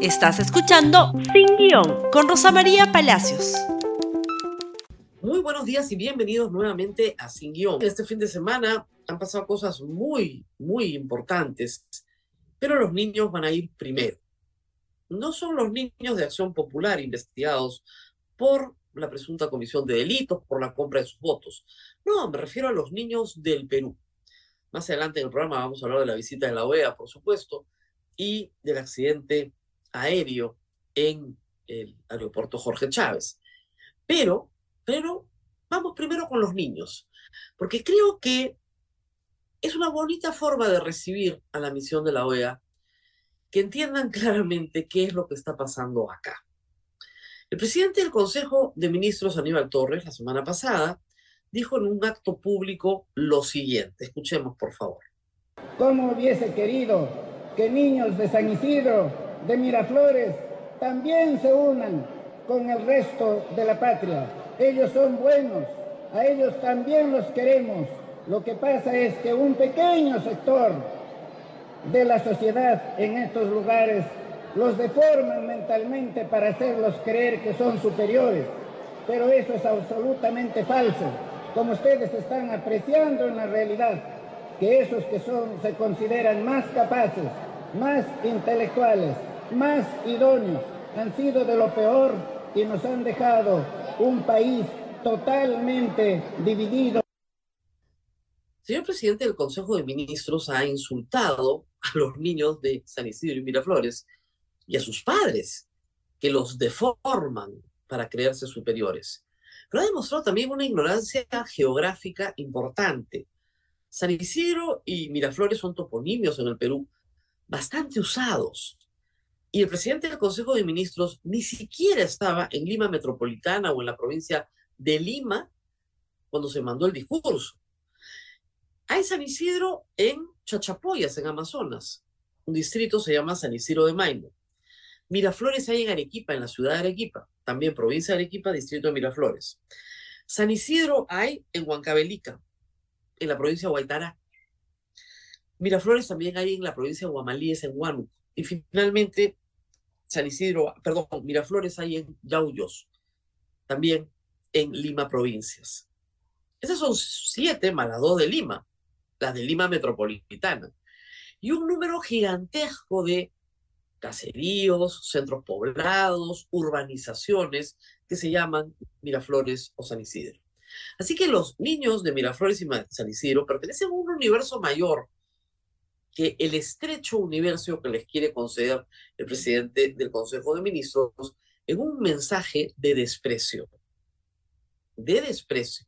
Estás escuchando Sin Guión con Rosa María Palacios. Muy buenos días y bienvenidos nuevamente a Sin Guión. Este fin de semana han pasado cosas muy, muy importantes, pero los niños van a ir primero. No son los niños de Acción Popular investigados por la presunta comisión de delitos, por la compra de sus votos. No, me refiero a los niños del Perú. Más adelante en el programa vamos a hablar de la visita de la OEA, por supuesto, y del accidente aéreo en el aeropuerto Jorge Chávez. Pero, pero, vamos primero con los niños, porque creo que es una bonita forma de recibir a la misión de la OEA que entiendan claramente qué es lo que está pasando acá. El presidente del Consejo de Ministros, Aníbal Torres, la semana pasada, dijo en un acto público lo siguiente. Escuchemos, por favor. ¿Cómo hubiese querido que niños de San Isidro, de Miraflores, también se unan con el resto de la patria? Ellos son buenos, a ellos también los queremos. Lo que pasa es que un pequeño sector de la sociedad en estos lugares los deforman mentalmente para hacerlos creer que son superiores. Pero eso es absolutamente falso, como ustedes están apreciando en la realidad, que esos que son, se consideran más capaces, más intelectuales, más idóneos, han sido de lo peor y nos han dejado un país totalmente dividido. Señor presidente del Consejo de Ministros ha insultado a los niños de San Isidro y Miraflores y a sus padres, que los deforman para creerse superiores. Pero ha demostrado también una ignorancia geográfica importante. San Isidro y Miraflores son toponimios en el Perú bastante usados. Y el presidente del Consejo de Ministros ni siquiera estaba en Lima Metropolitana o en la provincia de Lima cuando se mandó el discurso. Hay San Isidro en Chachapoyas, en Amazonas. Un distrito se llama San Isidro de Maimo. Miraflores hay en Arequipa, en la ciudad de Arequipa, también provincia de Arequipa, distrito de Miraflores. San Isidro hay en Huancavelica, en la provincia de Huaytará. Miraflores también hay en la provincia de Huamalíes, en Huánuco. Y finalmente, San Isidro, perdón, Miraflores hay en Yauyos, también en Lima provincias. Esas son siete más las dos de Lima, las de Lima metropolitana. Y un número gigantesco de caseríos, centros poblados, urbanizaciones que se llaman Miraflores o San Isidro. Así que los niños de Miraflores y San Isidro pertenecen a un universo mayor que el estrecho universo que les quiere conceder el presidente del Consejo de Ministros en un mensaje de desprecio. De desprecio.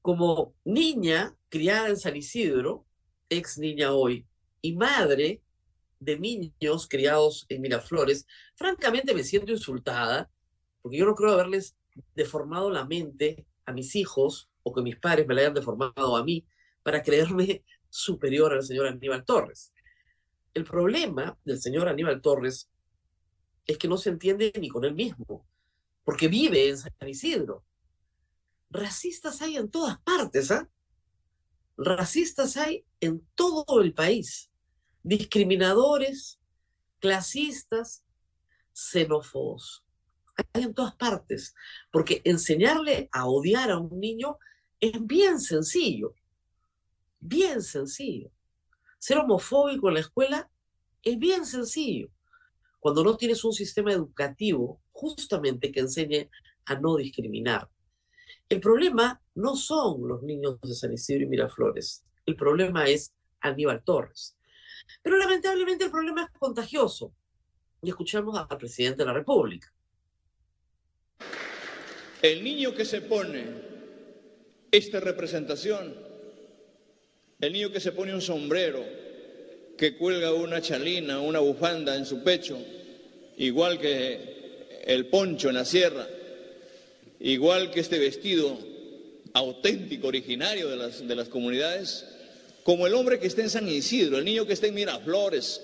Como niña criada en San Isidro, ex niña hoy, y madre de niños criados en Miraflores, francamente me siento insultada, porque yo no creo haberles deformado la mente a mis hijos o que mis padres me la hayan deformado a mí para creerme superior al señor Aníbal Torres. El problema del señor Aníbal Torres es que no se entiende ni con él mismo, porque vive en San Isidro. Racistas hay en todas partes, ¿ah? Racistas hay en todo el país discriminadores, clasistas, xenófobos. Hay en todas partes, porque enseñarle a odiar a un niño es bien sencillo, bien sencillo. Ser homofóbico en la escuela es bien sencillo. Cuando no tienes un sistema educativo justamente que enseñe a no discriminar. El problema no son los niños de San Isidro y Miraflores. El problema es Aníbal Torres. Pero lamentablemente el problema es contagioso. Y escuchamos al presidente de la República. El niño que se pone esta representación, el niño que se pone un sombrero, que cuelga una chalina, una bufanda en su pecho, igual que el poncho en la sierra, igual que este vestido auténtico, originario de las, de las comunidades, como el hombre que está en San Isidro, el niño que está en Miraflores,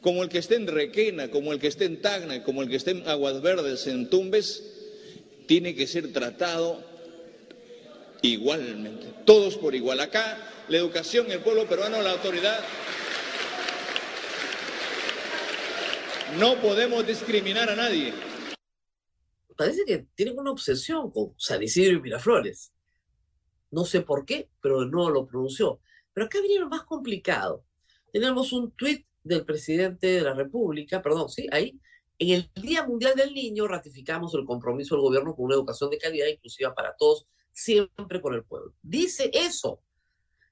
como el que está en Requena, como el que está en Tacna, como el que está en Aguas Verdes, en Tumbes, tiene que ser tratado igualmente, todos por igual. Acá la educación, el pueblo peruano, la autoridad No podemos discriminar a nadie. Parece que tienen una obsesión con San Isidro y Miraflores. No sé por qué, pero no lo pronunció. Pero acá viene lo más complicado. Tenemos un tuit del presidente de la República, perdón, sí, ahí. En el Día Mundial del Niño ratificamos el compromiso del gobierno con una educación de calidad inclusiva para todos, siempre con el pueblo. Dice eso.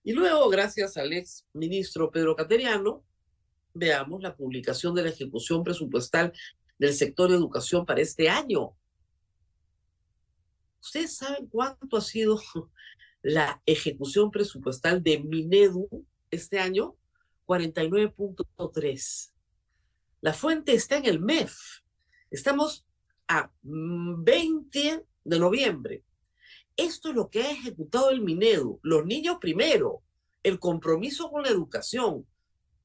Y luego, gracias al ex ministro Pedro Cateriano, veamos la publicación de la ejecución presupuestal del sector de educación para este año. ¿Ustedes saben cuánto ha sido la ejecución presupuestal de Minedu este año? 49.3. La fuente está en el MEF. Estamos a 20 de noviembre. Esto es lo que ha ejecutado el Minedu. Los niños primero, el compromiso con la educación.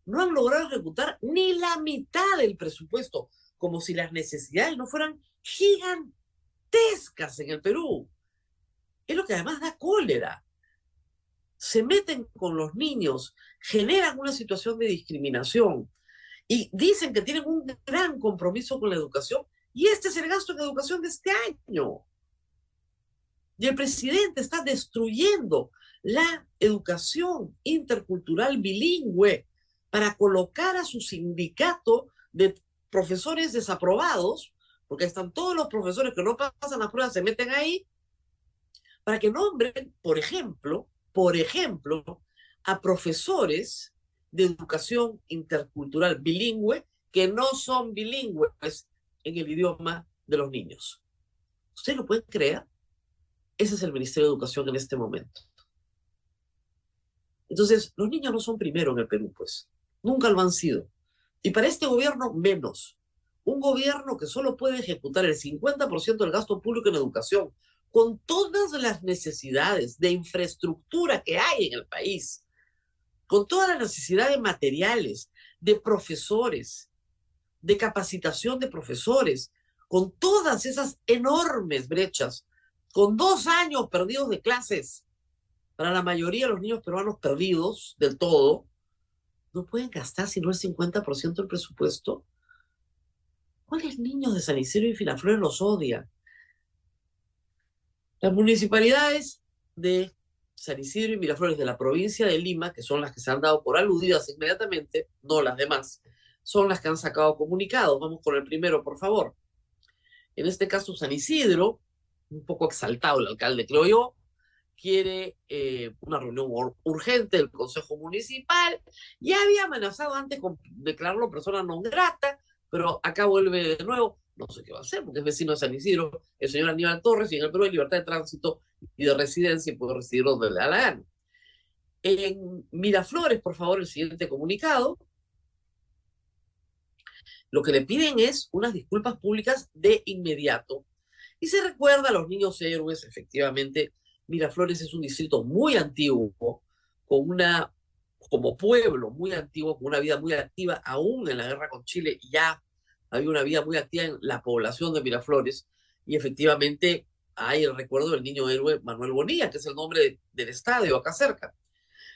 No han logrado ejecutar ni la mitad del presupuesto, como si las necesidades no fueran gigantescas en el Perú. Es lo que además da cólera. Se meten con los niños, generan una situación de discriminación y dicen que tienen un gran compromiso con la educación y este es el gasto en educación de este año. Y el presidente está destruyendo la educación intercultural bilingüe para colocar a su sindicato de profesores desaprobados, porque están todos los profesores que no pasan las pruebas, se meten ahí, para que nombren, por ejemplo, por ejemplo, a profesores de educación intercultural bilingüe que no son bilingües en el idioma de los niños. ¿Ustedes lo pueden creer? Ese es el Ministerio de Educación en este momento. Entonces, los niños no son primero en el Perú, pues. Nunca lo han sido. Y para este gobierno, menos. Un gobierno que solo puede ejecutar el 50% del gasto público en educación, con todas las necesidades de infraestructura que hay en el país, con todas las necesidades materiales, de profesores, de capacitación de profesores, con todas esas enormes brechas con dos años perdidos de clases, para la mayoría de los niños peruanos perdidos del todo, no pueden gastar sino el 50% del presupuesto. ¿Cuáles niños de San Isidro y Filaflores los odia? Las municipalidades de San Isidro y Miraflores de la provincia de Lima, que son las que se han dado por aludidas inmediatamente, no las demás, son las que han sacado comunicados. Vamos con el primero, por favor. En este caso, San Isidro un poco exaltado el alcalde, creo yo, quiere eh, una reunión urgente del Consejo Municipal. Ya había amenazado antes con declararlo persona no grata, pero acá vuelve de nuevo. No sé qué va a hacer, porque es vecino de San Isidro, el señor Aníbal Torres, y en el Perú hay libertad de tránsito y de residencia y puede residir donde le la gana. En Miraflores, por favor, el siguiente comunicado. Lo que le piden es unas disculpas públicas de inmediato y se recuerda a los niños héroes, efectivamente, Miraflores es un distrito muy antiguo, con una, como pueblo muy antiguo, con una vida muy activa, aún en la guerra con Chile, ya había una vida muy activa en la población de Miraflores, y efectivamente hay el recuerdo del niño héroe Manuel Bonilla, que es el nombre del estadio acá cerca.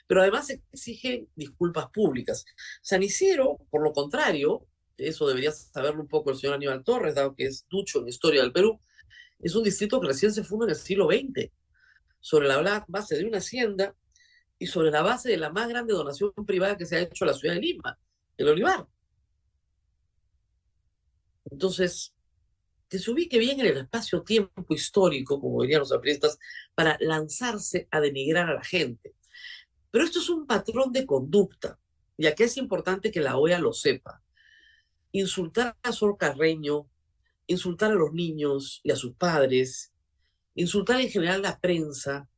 Pero además exigen disculpas públicas. San Isidro, por lo contrario, eso debería saberlo un poco el señor Aníbal Torres, dado que es ducho en historia del Perú, es un distrito que recién se funda en el siglo XX, sobre la base de una hacienda y sobre la base de la más grande donación privada que se ha hecho a la ciudad de Lima, el olivar. Entonces, que se ubique bien en el espacio-tiempo histórico, como dirían los apristas, para lanzarse a denigrar a la gente. Pero esto es un patrón de conducta, y aquí es importante que la OEA lo sepa. Insultar a Sor Carreño, insultar a los niños y a sus padres, insultar en general la prensa,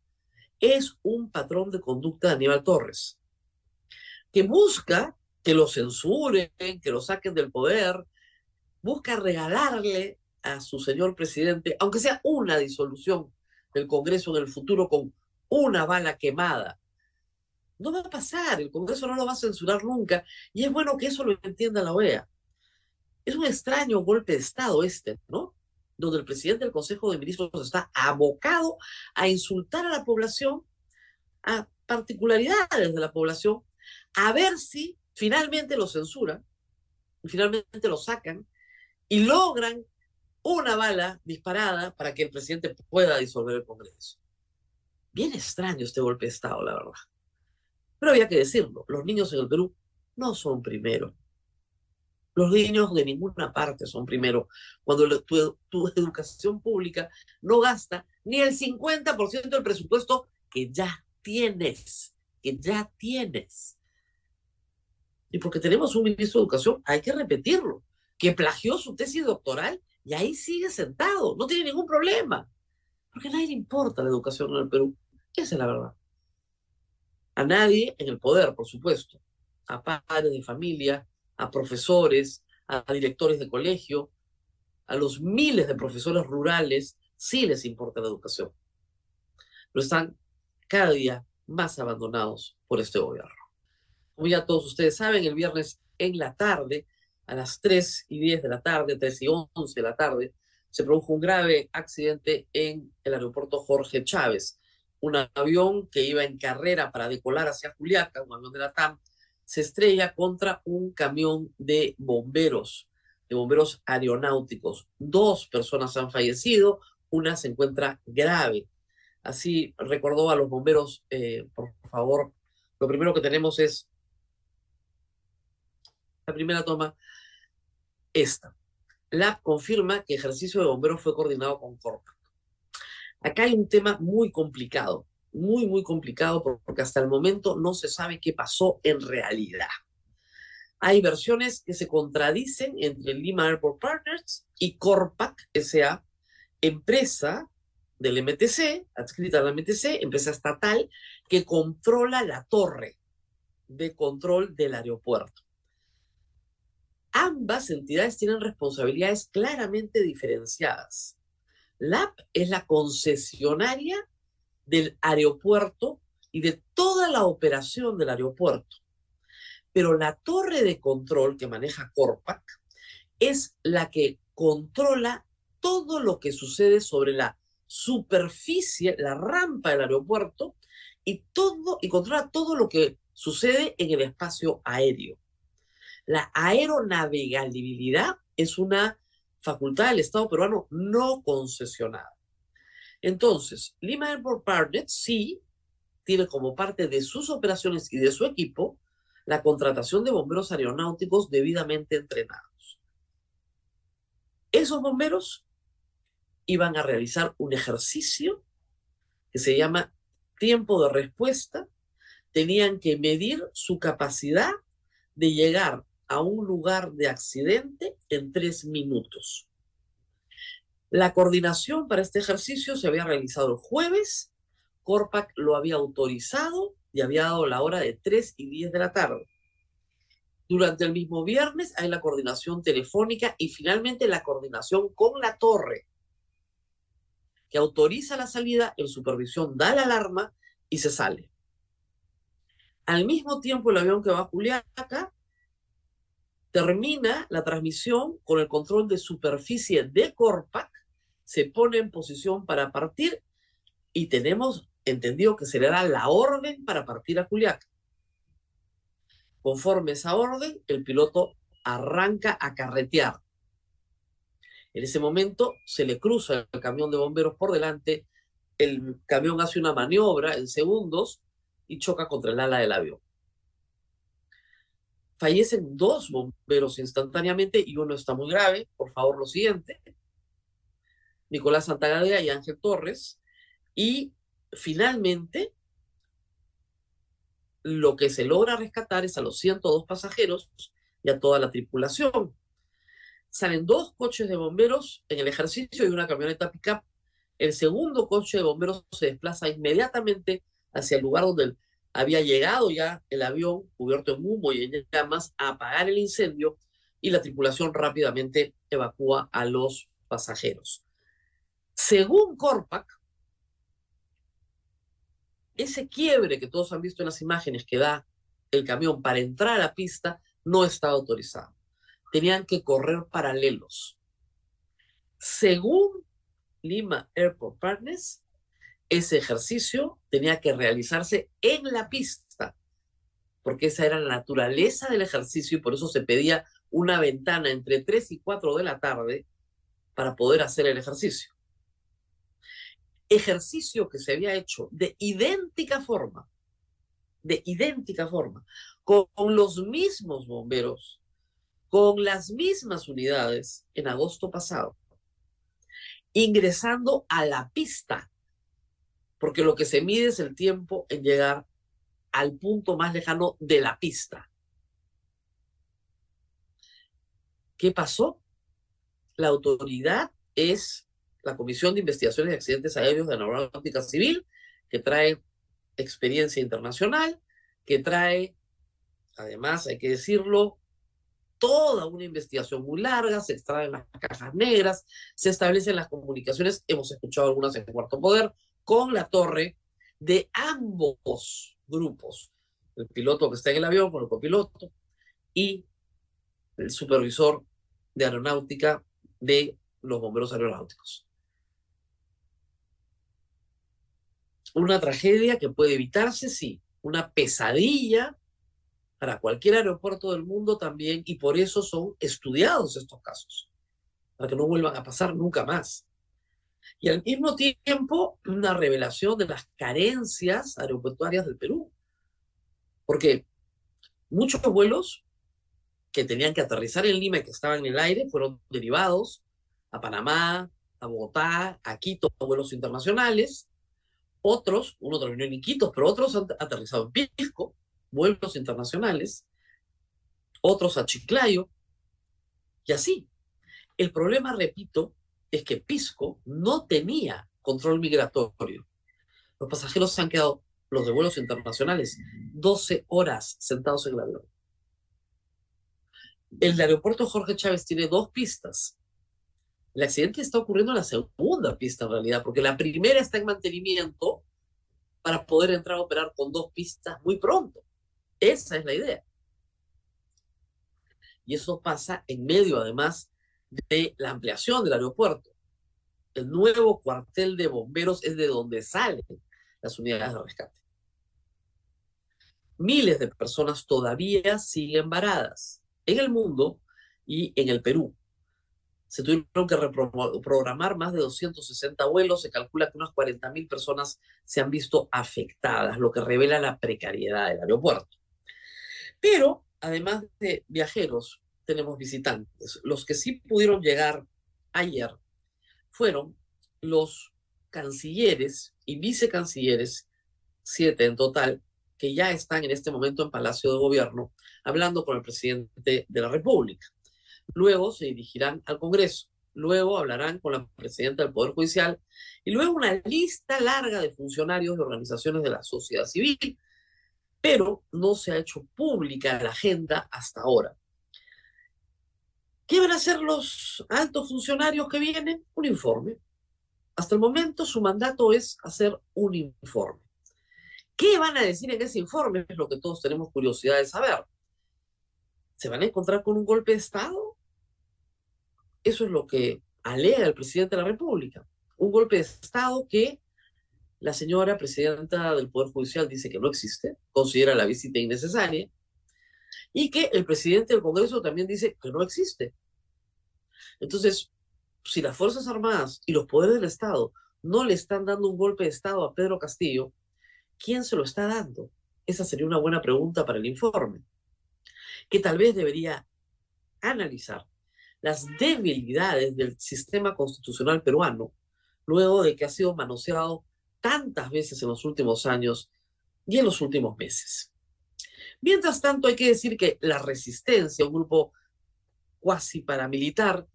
es un patrón de conducta de Aníbal Torres, que busca que lo censuren, que lo saquen del poder, busca regalarle a su señor presidente, aunque sea una disolución del Congreso en el futuro con una bala quemada. No va a pasar, el Congreso no lo va a censurar nunca, y es bueno que eso lo entienda la OEA. Es un extraño golpe de Estado este, ¿no? Donde el presidente del Consejo de Ministros está abocado a insultar a la población, a particularidades de la población, a ver si finalmente lo censuran finalmente lo sacan y logran una bala disparada para que el presidente pueda disolver el Congreso. Bien extraño este golpe de Estado, la verdad. Pero había que decirlo, los niños en el Perú no son primero. Los niños de ninguna parte son primero. Cuando tu, educación pública no gasta ni el 50% del presupuesto que ya tienes, que ya tienes. Y porque tenemos un ministro de Educación, hay que repetirlo, que plagió su tesis doctoral y ahí sigue sentado, no tiene ningún problema. Porque a nadie le importa la educación en el Perú. Esa es la verdad. A nadie en el poder, por supuesto. A padres de familia, a profesores, a directores de colegio, a los miles de profesores rurales, sí les importa la educación. Pero están cada día más abandonados por este gobierno. Como ya todos ustedes saben, el viernes en la tarde a las 3 y 10 de la tarde, 3 y 11 de la tarde, se produjo un grave accidente en el aeropuerto Jorge Chávez. Un avión que iba en carrera para decolar hacia Juliaca, un avión de la TAM, se estrella contra un camión de bomberos, de bomberos aeronáuticos. Dos personas han fallecido, una se encuentra grave. Así recordó a los bomberos, eh, por favor, lo primero que tenemos es la primera toma esta. LAB confirma que ejercicio de bomberos fue coordinado con Corpa. Acá hay un tema muy complicado, muy, muy complicado, porque hasta el momento no se sabe qué pasó en realidad. Hay versiones que se contradicen entre Lima Airport Partners y Corpac S.A., empresa del MTC, adscrita al MTC, empresa estatal, que controla la torre de control del aeropuerto ambas entidades tienen responsabilidades claramente diferenciadas. LAP es la concesionaria del aeropuerto y de toda la operación del aeropuerto. Pero la torre de control que maneja Corpac es la que controla todo lo que sucede sobre la superficie, la rampa del aeropuerto y todo y controla todo lo que sucede en el espacio aéreo. La aeronavegabilidad es una facultad del Estado peruano no concesionada. Entonces, Lima Airport Partners sí tiene como parte de sus operaciones y de su equipo la contratación de bomberos aeronáuticos debidamente entrenados. Esos bomberos iban a realizar un ejercicio que se llama tiempo de respuesta. Tenían que medir su capacidad de llegar a un lugar de accidente en tres minutos. La coordinación para este ejercicio se había realizado el jueves, Corpac lo había autorizado y había dado la hora de 3 y 10 de la tarde. Durante el mismo viernes hay la coordinación telefónica y finalmente la coordinación con la torre, que autoriza la salida, en supervisión da la alarma y se sale. Al mismo tiempo, el avión que va a Juliaca termina la transmisión con el control de superficie de Corpac, se pone en posición para partir y tenemos entendido que se le da la orden para partir a Juliaca. Conforme esa orden, el piloto arranca a carretear. En ese momento se le cruza el camión de bomberos por delante, el camión hace una maniobra en segundos y choca contra el ala del avión. Fallecen dos bomberos instantáneamente y uno está muy grave. Por favor, lo siguiente. Nicolás Santagadea y Ángel Torres. Y finalmente, lo que se logra rescatar es a los 102 pasajeros y a toda la tripulación. Salen dos coches de bomberos en el ejercicio y una camioneta pickup. El segundo coche de bomberos se desplaza inmediatamente hacia el lugar donde había llegado ya el avión cubierto en humo y en llamas a apagar el incendio y la tripulación rápidamente evacúa a los pasajeros. Según Corpac, ese quiebre que todos han visto en las imágenes que da el camión para entrar a la pista no estaba autorizado. Tenían que correr paralelos. Según Lima Airport Partners, ese ejercicio tenía que realizarse en la pista, porque esa era la naturaleza del ejercicio y por eso se pedía una ventana entre 3 y 4 de la tarde para poder hacer el ejercicio. Ejercicio que se había hecho de idéntica forma, de idéntica forma, con los mismos bomberos, con las mismas unidades en agosto pasado, ingresando a la pista, porque lo que se mide es el tiempo en llegar al punto más lejano de la pista. ¿Qué pasó? La autoridad es la Comisión de Investigaciones de Accidentes Aéreos de Aeronáutica Civil, que trae experiencia internacional, que trae, además, hay que decirlo, toda una investigación muy larga, se extraen las cajas negras, se establecen las comunicaciones, hemos escuchado algunas en Cuarto Poder, con la torre de ambos grupos, el piloto que está en el avión con el copiloto y el supervisor de aeronáutica de los bomberos aeronáuticos. Una tragedia que puede evitarse, sí, una pesadilla para cualquier aeropuerto del mundo también, y por eso son estudiados estos casos, para que no vuelvan a pasar nunca más. Y al mismo tiempo, una revelación de las carencias aeroportuarias del Perú. Porque muchos vuelos que tenían que aterrizar en Lima y que estaban en el aire fueron derivados a Panamá, a Bogotá, a Quito, vuelos internacionales. Otros, uno terminó en Iquitos, pero otros han aterrizado en Pisco, vuelos internacionales, otros a Chiclayo, y así. El problema, repito, es que Pisco no tenía control migratorio. Los pasajeros se han quedado, los de vuelos internacionales, 12 horas sentados en el avión. El aeropuerto Jorge Chávez tiene dos pistas. El accidente está ocurriendo en la segunda pista en realidad, porque la primera está en mantenimiento para poder entrar a operar con dos pistas muy pronto. Esa es la idea. Y eso pasa en medio, además, de la ampliación del aeropuerto. El nuevo cuartel de bomberos es de donde salen las unidades de rescate. Miles de personas todavía siguen varadas en el mundo y en el Perú. Se tuvieron que reprogramar más de 260 vuelos. Se calcula que unas 40.000 personas se han visto afectadas, lo que revela la precariedad del aeropuerto. Pero, además de viajeros, tenemos visitantes. Los que sí pudieron llegar ayer fueron los cancilleres y vicecancilleres, siete en total, que ya están en este momento en Palacio de Gobierno, hablando con el presidente de la República. Luego se dirigirán al Congreso, luego hablarán con la presidenta del Poder Judicial y luego una lista larga de funcionarios de organizaciones de la sociedad civil, pero no se ha hecho pública la agenda hasta ahora. ¿Qué van a hacer los altos funcionarios que vienen? Un informe. Hasta el momento su mandato es hacer un informe. ¿Qué van a decir en ese informe? Es lo que todos tenemos curiosidad de saber. ¿Se van a encontrar con un golpe de Estado? Eso es lo que alega el presidente de la República. Un golpe de Estado que la señora presidenta del Poder Judicial dice que no existe, considera la visita innecesaria, y que el presidente del Congreso también dice que no existe. Entonces, si las Fuerzas Armadas y los poderes del Estado no le están dando un golpe de Estado a Pedro Castillo, ¿quién se lo está dando? Esa sería una buena pregunta para el informe, que tal vez debería analizar las debilidades del sistema constitucional peruano luego de que ha sido manoseado tantas veces en los últimos años y en los últimos meses. Mientras tanto, hay que decir que la resistencia, un grupo cuasi paramilitar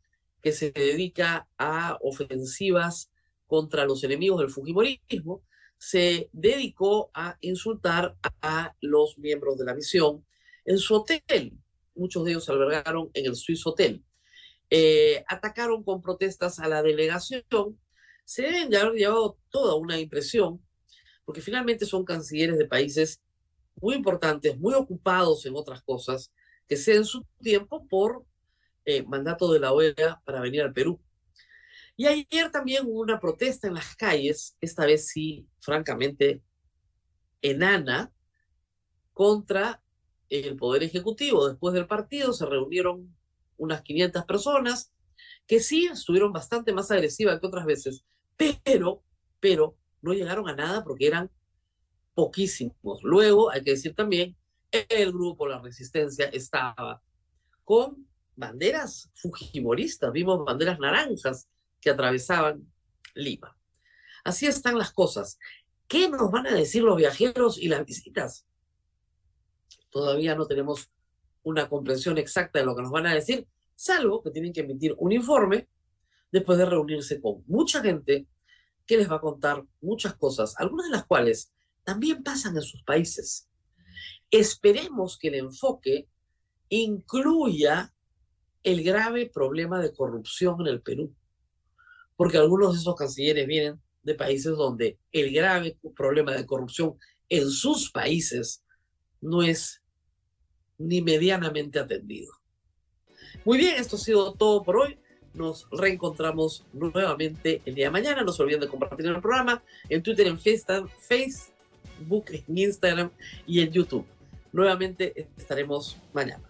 que se dedica a ofensivas contra los enemigos del Fujimorismo, se dedicó a insultar a los miembros de la misión en su hotel. Muchos de ellos se albergaron en el Swiss Hotel. Eh, atacaron con protestas a la delegación se deben de haber llevado toda una impresión, porque finalmente son cancilleres de países muy importantes, muy ocupados en otras cosas, que ceden su tiempo por eh, mandato de la OEA para venir al Perú. Y ayer también hubo una protesta en las calles, esta vez sí, francamente, enana, contra el Poder Ejecutivo. Después del partido se reunieron unas 500 personas, que sí estuvieron bastante más agresivas que otras veces, pero, pero no llegaron a nada porque eran poquísimos. Luego, hay que decir también, el grupo La Resistencia estaba con banderas fujimoristas, vimos banderas naranjas que atravesaban Lima. Así están las cosas. ¿Qué nos van a decir los viajeros y las visitas? Todavía no tenemos una comprensión exacta de lo que nos van a decir, salvo que tienen que emitir un informe después de reunirse con mucha gente que les va a contar muchas cosas, algunas de las cuales también pasan en sus países. Esperemos que el enfoque incluya el grave problema de corrupción en el Perú, porque algunos de esos cancilleres vienen de países donde el grave problema de corrupción en sus países no es ni medianamente atendido. Muy bien, esto ha sido todo por hoy. Nos reencontramos nuevamente el día de mañana. No se olviden de compartir el programa en Twitter, en Facebook, en Instagram y en YouTube. Nuevamente estaremos mañana.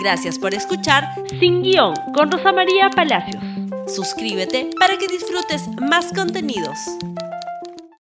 Gracias por escuchar Sin Guión con Rosa María Palacios. Suscríbete para que disfrutes más contenidos.